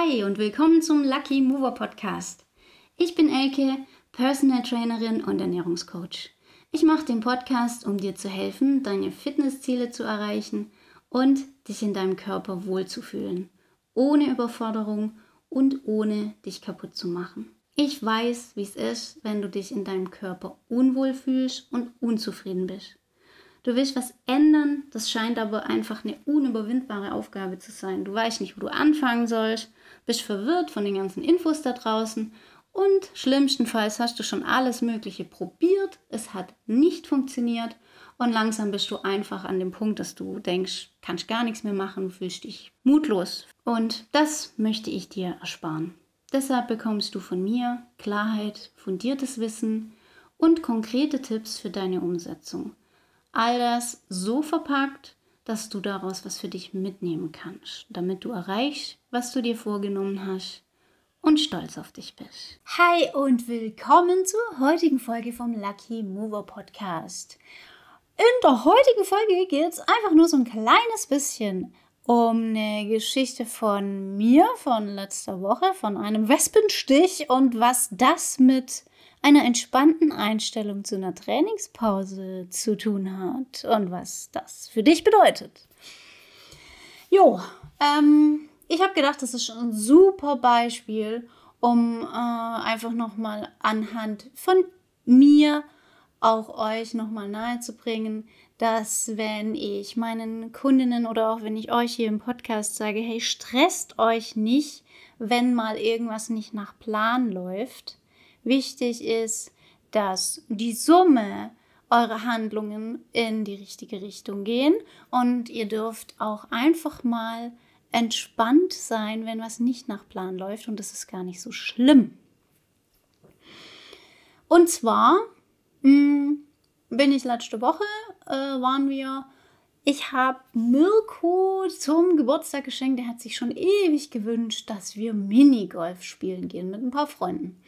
Hi und willkommen zum Lucky Mover Podcast. Ich bin Elke, Personal Trainerin und Ernährungscoach. Ich mache den Podcast, um dir zu helfen, deine Fitnessziele zu erreichen und dich in deinem Körper wohlzufühlen, ohne Überforderung und ohne dich kaputt zu machen. Ich weiß, wie es ist, wenn du dich in deinem Körper unwohl fühlst und unzufrieden bist. Du willst was ändern, das scheint aber einfach eine unüberwindbare Aufgabe zu sein. Du weißt nicht, wo du anfangen sollst, bist verwirrt von den ganzen Infos da draußen und schlimmstenfalls hast du schon alles Mögliche probiert, es hat nicht funktioniert und langsam bist du einfach an dem Punkt, dass du denkst, kannst gar nichts mehr machen, du fühlst dich mutlos. Und das möchte ich dir ersparen. Deshalb bekommst du von mir Klarheit, fundiertes Wissen und konkrete Tipps für deine Umsetzung. All das so verpackt, dass du daraus was für dich mitnehmen kannst, damit du erreichst, was du dir vorgenommen hast und stolz auf dich bist. Hi und willkommen zur heutigen Folge vom Lucky Mover Podcast. In der heutigen Folge geht es einfach nur so ein kleines bisschen um eine Geschichte von mir von letzter Woche, von einem Wespenstich und was das mit einer entspannten Einstellung zu einer Trainingspause zu tun hat und was das für dich bedeutet. Jo, ähm, ich habe gedacht, das ist schon ein super Beispiel, um äh, einfach nochmal anhand von mir auch euch nochmal nahezubringen, dass wenn ich meinen Kundinnen oder auch wenn ich euch hier im Podcast sage, hey, stresst euch nicht, wenn mal irgendwas nicht nach Plan läuft, Wichtig ist, dass die Summe eurer Handlungen in die richtige Richtung gehen und ihr dürft auch einfach mal entspannt sein, wenn was nicht nach Plan läuft und das ist gar nicht so schlimm. Und zwar mh, hm, bin ich letzte Woche, äh, waren wir, ich habe Mirko zum Geburtstag geschenkt, der hat sich schon ewig gewünscht, dass wir Minigolf spielen gehen mit ein paar Freunden.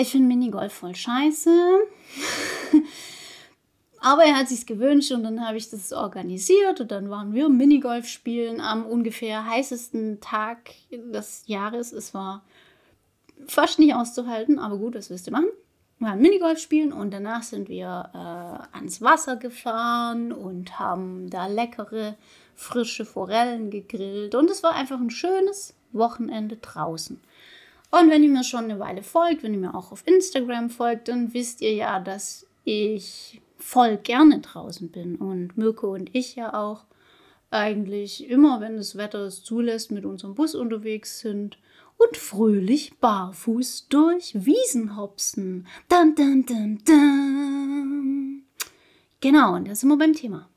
Ich finde Minigolf voll scheiße. Aber er hat sich's gewünscht und dann habe ich das organisiert und dann waren wir Minigolf spielen am ungefähr heißesten Tag des Jahres. Es war fast nicht auszuhalten, aber gut, das wisst ihr machen. Wir waren Minigolf spielen und danach sind wir äh, ans Wasser gefahren und haben da leckere, frische Forellen gegrillt und es war einfach ein schönes Wochenende draußen. Und wenn ihr mir schon eine Weile folgt, wenn ihr mir auch auf Instagram folgt, dann wisst ihr ja, dass ich voll gerne draußen bin und Mirko und ich ja auch eigentlich immer, wenn das Wetter es zulässt, mit unserem Bus unterwegs sind und fröhlich barfuß durch Wiesen hopsen. Dun, dun, dun, dun. Genau, und da sind wir beim Thema.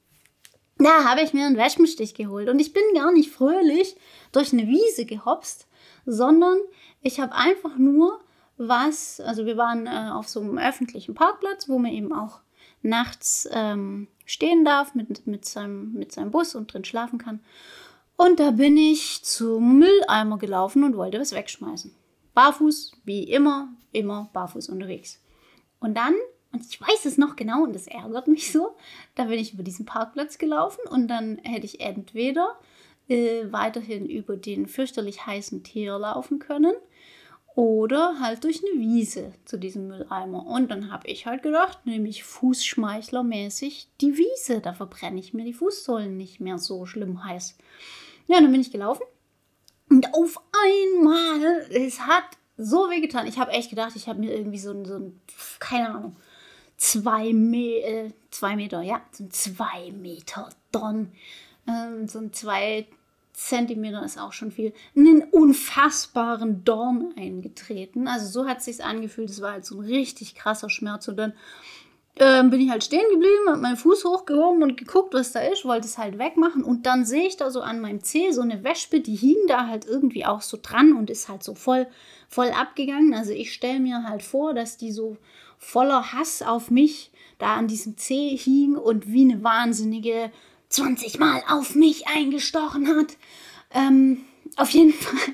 Da habe ich mir einen Wespenstich geholt und ich bin gar nicht fröhlich durch eine Wiese gehopst, sondern ich habe einfach nur was, also wir waren äh, auf so einem öffentlichen Parkplatz, wo man eben auch nachts ähm, stehen darf mit, mit, seinem, mit seinem Bus und drin schlafen kann. Und da bin ich zum Mülleimer gelaufen und wollte was wegschmeißen. Barfuß, wie immer, immer barfuß unterwegs. Und dann, und ich weiß es noch genau und das ärgert mich so, da bin ich über diesen Parkplatz gelaufen und dann hätte ich entweder äh, weiterhin über den fürchterlich heißen Tier laufen können oder halt durch eine Wiese zu diesem Mülleimer. Und dann habe ich halt gedacht, nämlich Fußschmeichlermäßig die Wiese. Da verbrenne ich mir die Fußsohlen nicht mehr so schlimm heiß. Ja, dann bin ich gelaufen. Und auf einmal, es hat so weh getan. Ich habe echt gedacht, ich habe mir irgendwie so ein, so ein, keine Ahnung, zwei, Me äh, zwei Meter, ja, so ein zwei Meter Don, ähm, so ein zwei Zentimeter ist auch schon viel, einen unfassbaren Dorn eingetreten. Also so hat es sich angefühlt. Es war halt so ein richtig krasser Schmerz. Und dann ähm, bin ich halt stehen geblieben, habe meinen Fuß hochgehoben und geguckt, was da ist, wollte es halt wegmachen. Und dann sehe ich da so an meinem Zeh so eine Wespe, die hing da halt irgendwie auch so dran und ist halt so voll, voll abgegangen. Also ich stelle mir halt vor, dass die so voller Hass auf mich da an diesem Zeh hing und wie eine wahnsinnige 20 Mal auf mich eingestochen hat. Ähm, auf jeden Fall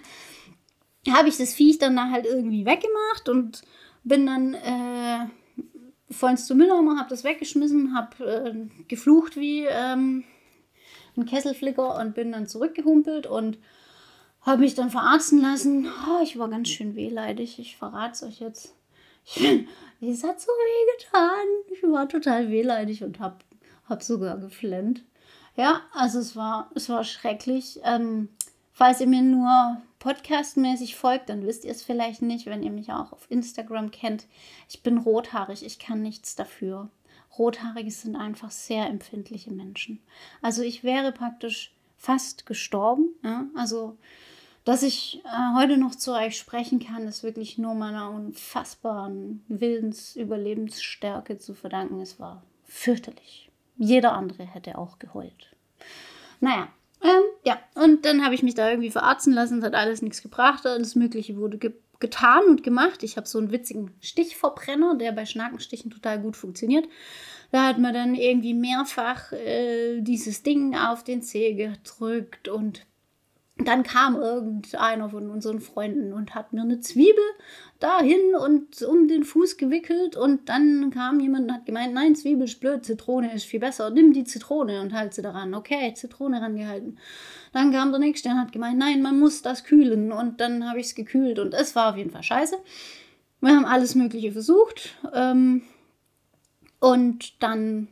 habe ich das Viech dann halt irgendwie weggemacht und bin dann äh, vollends zu Mülleimer, habe das weggeschmissen, habe äh, geflucht wie ähm, ein Kesselflicker und bin dann zurückgehumpelt und habe mich dann verarzten lassen. Oh, ich war ganz schön wehleidig. Ich verrate es euch jetzt. Es hat so weh getan. Ich war total wehleidig und habe hab sogar geflennt. Ja, also es war, es war schrecklich. Ähm, falls ihr mir nur podcastmäßig folgt, dann wisst ihr es vielleicht nicht, wenn ihr mich auch auf Instagram kennt. Ich bin rothaarig, ich kann nichts dafür. Rothaarige sind einfach sehr empfindliche Menschen. Also ich wäre praktisch fast gestorben. Ja? Also, dass ich äh, heute noch zu euch sprechen kann, ist wirklich nur meiner unfassbaren Willensüberlebensstärke zu verdanken. Es war fürchterlich. Jeder andere hätte auch geheult. Naja, ähm, ja, und dann habe ich mich da irgendwie verarzten lassen, es hat alles nichts gebracht, alles Mögliche wurde ge getan und gemacht. Ich habe so einen witzigen Stichverbrenner, der bei Schnakenstichen total gut funktioniert. Da hat man dann irgendwie mehrfach äh, dieses Ding auf den Zeh gedrückt und dann kam irgendeiner von unseren Freunden und hat mir eine Zwiebel dahin und um den Fuß gewickelt und dann kam jemand und hat gemeint, nein, Zwiebel ist blöd, Zitrone ist viel besser, nimm die Zitrone und halt sie daran. Okay, Zitrone rangehalten. Dann kam der nächste und hat gemeint, nein, man muss das kühlen und dann habe ich es gekühlt und es war auf jeden Fall scheiße. Wir haben alles Mögliche versucht ähm, und dann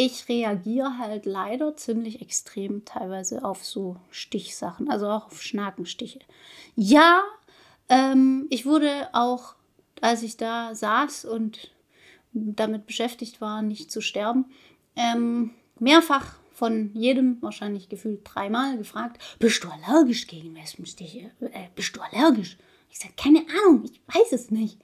ich reagiere halt leider ziemlich extrem teilweise auf so Stichsachen, also auch auf Schnakenstiche. Ja, ähm, ich wurde auch, als ich da saß und damit beschäftigt war, nicht zu sterben, ähm, mehrfach von jedem, wahrscheinlich gefühlt dreimal, gefragt, bist du allergisch gegen Wespenstiche? Äh, bist du allergisch? Ich sage, keine Ahnung, ich weiß es nicht.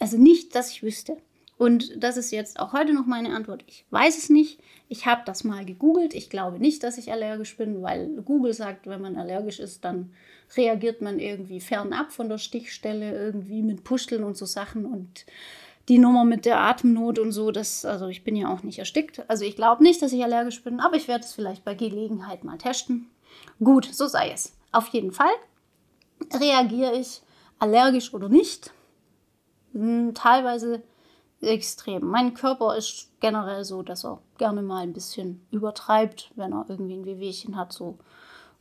Also nicht, dass ich wüsste. Und das ist jetzt auch heute noch meine Antwort. Ich weiß es nicht. Ich habe das mal gegoogelt. Ich glaube nicht, dass ich allergisch bin, weil Google sagt, wenn man allergisch ist, dann reagiert man irgendwie fernab von der Stichstelle, irgendwie mit Puscheln und so Sachen. Und die Nummer mit der Atemnot und so, das, also ich bin ja auch nicht erstickt. Also ich glaube nicht, dass ich allergisch bin, aber ich werde es vielleicht bei Gelegenheit mal testen. Gut, so sei es. Auf jeden Fall reagiere ich allergisch oder nicht. Hm, teilweise extrem. Mein Körper ist generell so, dass er gerne mal ein bisschen übertreibt, wenn er irgendwie ein Wehwehchen hat, so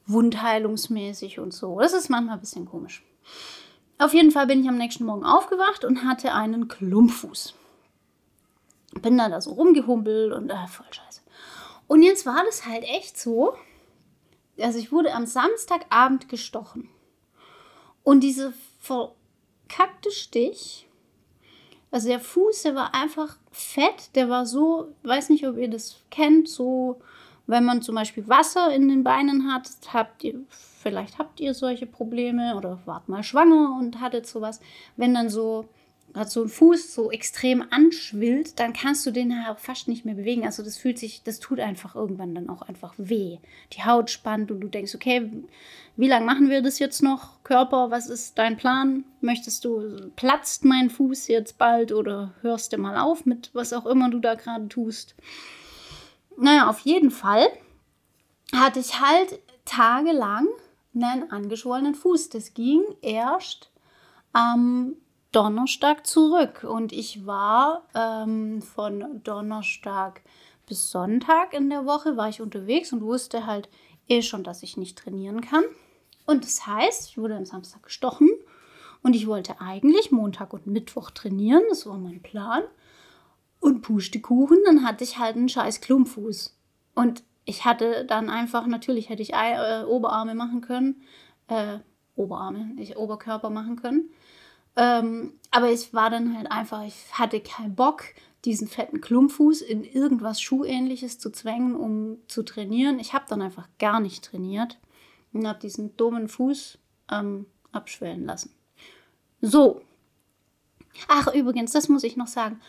wundheilungsmäßig und so. Das ist manchmal ein bisschen komisch. Auf jeden Fall bin ich am nächsten Morgen aufgewacht und hatte einen Klumpfuß. Bin da, da so rumgehumpelt und äh, voll scheiße. Und jetzt war das halt echt so, also ich wurde am Samstagabend gestochen. Und dieser verkackte Stich also der Fuß, der war einfach fett, der war so, weiß nicht, ob ihr das kennt, so, wenn man zum Beispiel Wasser in den Beinen hat, habt ihr, vielleicht habt ihr solche Probleme oder wart mal schwanger und hattet sowas, wenn dann so gerade so ein Fuß so extrem anschwillt, dann kannst du den fast nicht mehr bewegen. Also das fühlt sich, das tut einfach irgendwann dann auch einfach weh. Die Haut spannt und du denkst, okay, wie lange machen wir das jetzt noch? Körper, was ist dein Plan? Möchtest du, platzt mein Fuß jetzt bald oder hörst du mal auf mit was auch immer du da gerade tust? Naja, auf jeden Fall hatte ich halt tagelang einen angeschwollenen Fuß. Das ging erst am Donnerstag zurück und ich war ähm, von Donnerstag bis Sonntag in der Woche war ich unterwegs und wusste halt eh schon, dass ich nicht trainieren kann. Und das heißt, ich wurde am Samstag gestochen und ich wollte eigentlich Montag und Mittwoch trainieren, das war mein Plan. Und Pustekuchen, dann hatte ich halt einen scheiß Klumpfuß. Und ich hatte dann einfach, natürlich hätte ich äh, Oberarme machen können, äh, Oberarme, ich Oberkörper machen können. Ähm, aber ich war dann halt einfach, ich hatte keinen Bock, diesen fetten Klumpfuß in irgendwas Schuhähnliches zu zwängen, um zu trainieren. Ich habe dann einfach gar nicht trainiert und habe diesen dummen Fuß ähm, abschwellen lassen. So. Ach, übrigens, das muss ich noch sagen.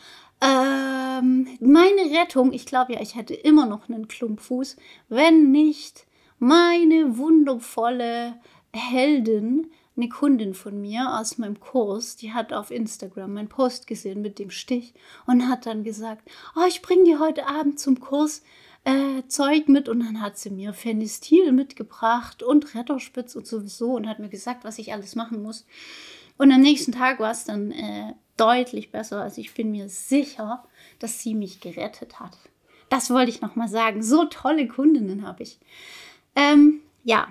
Ähm, meine Rettung, ich glaube ja, ich hätte immer noch einen Klumpfuß, wenn nicht meine wundervolle Heldin eine Kundin von mir aus meinem Kurs, die hat auf Instagram meinen Post gesehen mit dem Stich und hat dann gesagt, oh, ich bringe dir heute Abend zum Kurs äh, Zeug mit und dann hat sie mir Phenistil mitgebracht und Retterspitz und sowieso und hat mir gesagt, was ich alles machen muss. Und am nächsten Tag war es dann äh, deutlich besser. Also ich bin mir sicher, dass sie mich gerettet hat. Das wollte ich nochmal sagen. So tolle Kundinnen habe ich. Ähm, ja,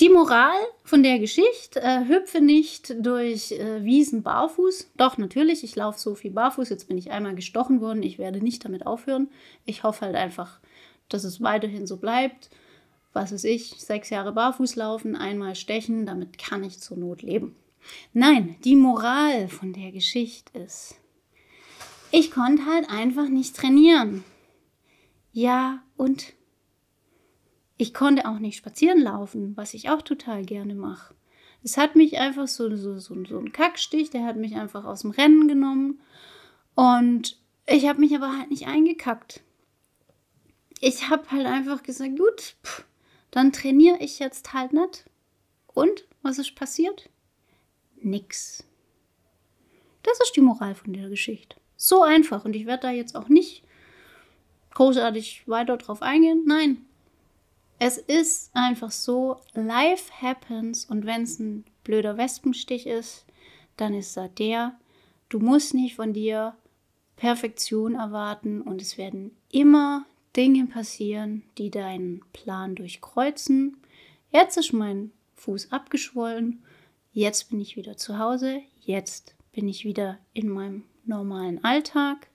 Die Moral von der Geschichte, äh, hüpfe nicht durch äh, Wiesen barfuß. Doch, natürlich, ich laufe so viel barfuß. Jetzt bin ich einmal gestochen worden. Ich werde nicht damit aufhören. Ich hoffe halt einfach, dass es weiterhin so bleibt. Was weiß ich, sechs Jahre barfuß laufen, einmal stechen, damit kann ich zur Not leben. Nein, die Moral von der Geschichte ist, ich konnte halt einfach nicht trainieren. Ja, und ich konnte auch nicht spazieren laufen, was ich auch total gerne mache. Es hat mich einfach so, so, so, so ein Kackstich, der hat mich einfach aus dem Rennen genommen. Und ich habe mich aber halt nicht eingekackt. Ich habe halt einfach gesagt, gut, pff, dann trainiere ich jetzt halt nicht. Und was ist passiert? Nix. Das ist die Moral von der Geschichte. So einfach. Und ich werde da jetzt auch nicht großartig weiter drauf eingehen. Nein, es ist einfach so, life happens und wenn es ein blöder Wespenstich ist, dann ist da der. Du musst nicht von dir Perfektion erwarten und es werden immer Dinge passieren, die deinen Plan durchkreuzen. Jetzt ist mein Fuß abgeschwollen, jetzt bin ich wieder zu Hause, jetzt bin ich wieder in meinem normalen Alltag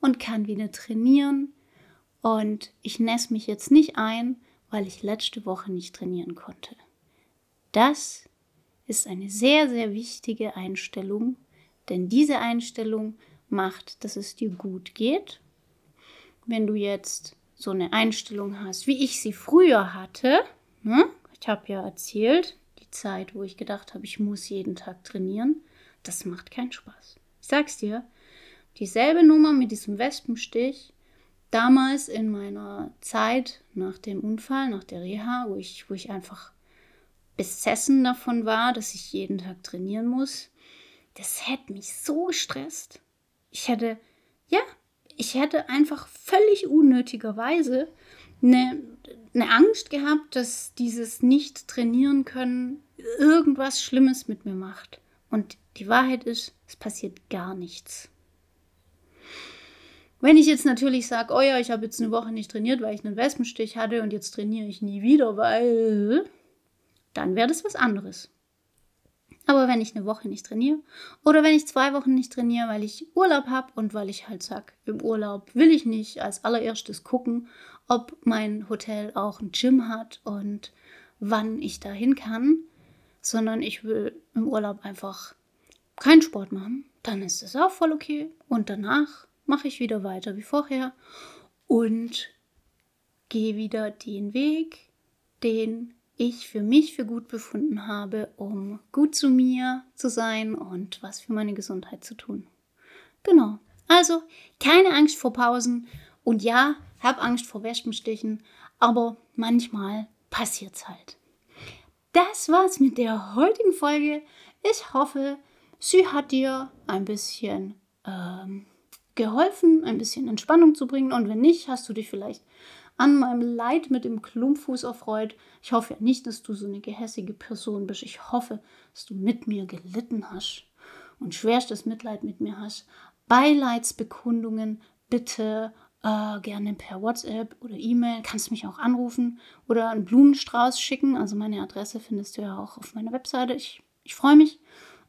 und kann wieder trainieren. Und ich nässe mich jetzt nicht ein, weil ich letzte Woche nicht trainieren konnte. Das ist eine sehr, sehr wichtige Einstellung, denn diese Einstellung macht, dass es dir gut geht. Wenn du jetzt so eine Einstellung hast, wie ich sie früher hatte, ne? ich habe ja erzählt, die Zeit, wo ich gedacht habe, ich muss jeden Tag trainieren, das macht keinen Spaß. Ich sag's dir, dieselbe Nummer mit diesem Wespenstich damals in meiner Zeit nach dem Unfall, nach der Reha, wo ich, wo ich einfach besessen davon war, dass ich jeden Tag trainieren muss, das hätte mich so gestresst. Ich hätte, ja, ich hätte einfach völlig unnötigerweise eine, eine Angst gehabt, dass dieses Nicht-Trainieren können irgendwas Schlimmes mit mir macht. Und die Wahrheit ist, es passiert gar nichts. Wenn ich jetzt natürlich sage, oh ja, ich habe jetzt eine Woche nicht trainiert, weil ich einen Wespenstich hatte und jetzt trainiere ich nie wieder, weil dann wäre das was anderes. Aber wenn ich eine Woche nicht trainiere oder wenn ich zwei Wochen nicht trainiere, weil ich Urlaub habe und weil ich halt sage, im Urlaub will ich nicht als allererstes gucken, ob mein Hotel auch ein Gym hat und wann ich dahin kann, sondern ich will im Urlaub einfach keinen Sport machen, dann ist das auch voll okay. Und danach mache ich wieder weiter wie vorher und gehe wieder den Weg, den ich für mich für gut befunden habe, um gut zu mir zu sein und was für meine Gesundheit zu tun. Genau. Also keine Angst vor Pausen und ja, hab Angst vor Wespenstichen, aber manchmal passiert's halt. Das war's mit der heutigen Folge. Ich hoffe, sie hat dir ein bisschen ähm, geholfen, ein bisschen Entspannung zu bringen. Und wenn nicht, hast du dich vielleicht an meinem Leid mit dem Klumpfuß erfreut. Ich hoffe ja nicht, dass du so eine gehässige Person bist. Ich hoffe, dass du mit mir gelitten hast und schwerstes Mitleid mit mir hast. Beileidsbekundungen bitte äh, gerne per WhatsApp oder E-Mail. Kannst mich auch anrufen oder einen Blumenstrauß schicken. Also meine Adresse findest du ja auch auf meiner Webseite. Ich, ich freue mich.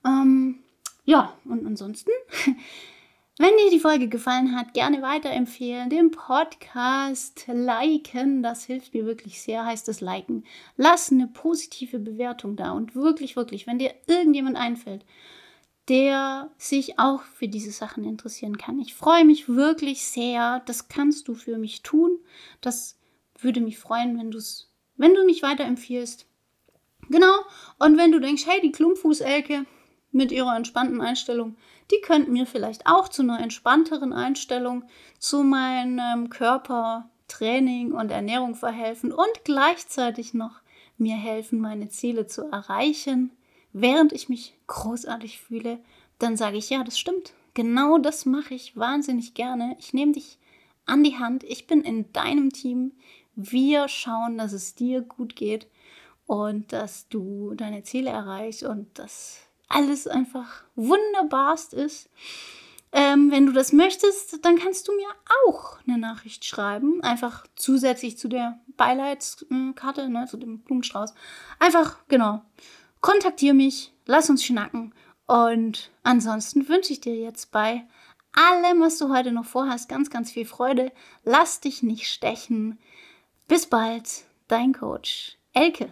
Ähm, ja, und ansonsten Wenn dir die Folge gefallen hat, gerne weiterempfehlen, den Podcast liken, das hilft mir wirklich sehr, heißt es liken. Lass eine positive Bewertung da und wirklich, wirklich, wenn dir irgendjemand einfällt, der sich auch für diese Sachen interessieren kann. Ich freue mich wirklich sehr, das kannst du für mich tun. Das würde mich freuen, wenn du es, wenn du mich weiterempfiehlst. Genau, und wenn du denkst, hey, die Klumpfußelke mit ihrer entspannten Einstellung, die könnten mir vielleicht auch zu einer entspannteren Einstellung zu meinem Körpertraining und Ernährung verhelfen und gleichzeitig noch mir helfen, meine Ziele zu erreichen, während ich mich großartig fühle, dann sage ich, ja, das stimmt. Genau das mache ich wahnsinnig gerne. Ich nehme dich an die Hand. Ich bin in deinem Team. Wir schauen, dass es dir gut geht und dass du deine Ziele erreichst und dass alles einfach wunderbarst ist. Ähm, wenn du das möchtest, dann kannst du mir auch eine Nachricht schreiben. Einfach zusätzlich zu der Beileidskarte, ne, zu dem Blumenstrauß. Einfach, genau. Kontaktier mich, lass uns schnacken. Und ansonsten wünsche ich dir jetzt bei allem, was du heute noch vorhast, ganz, ganz viel Freude. Lass dich nicht stechen. Bis bald, dein Coach Elke.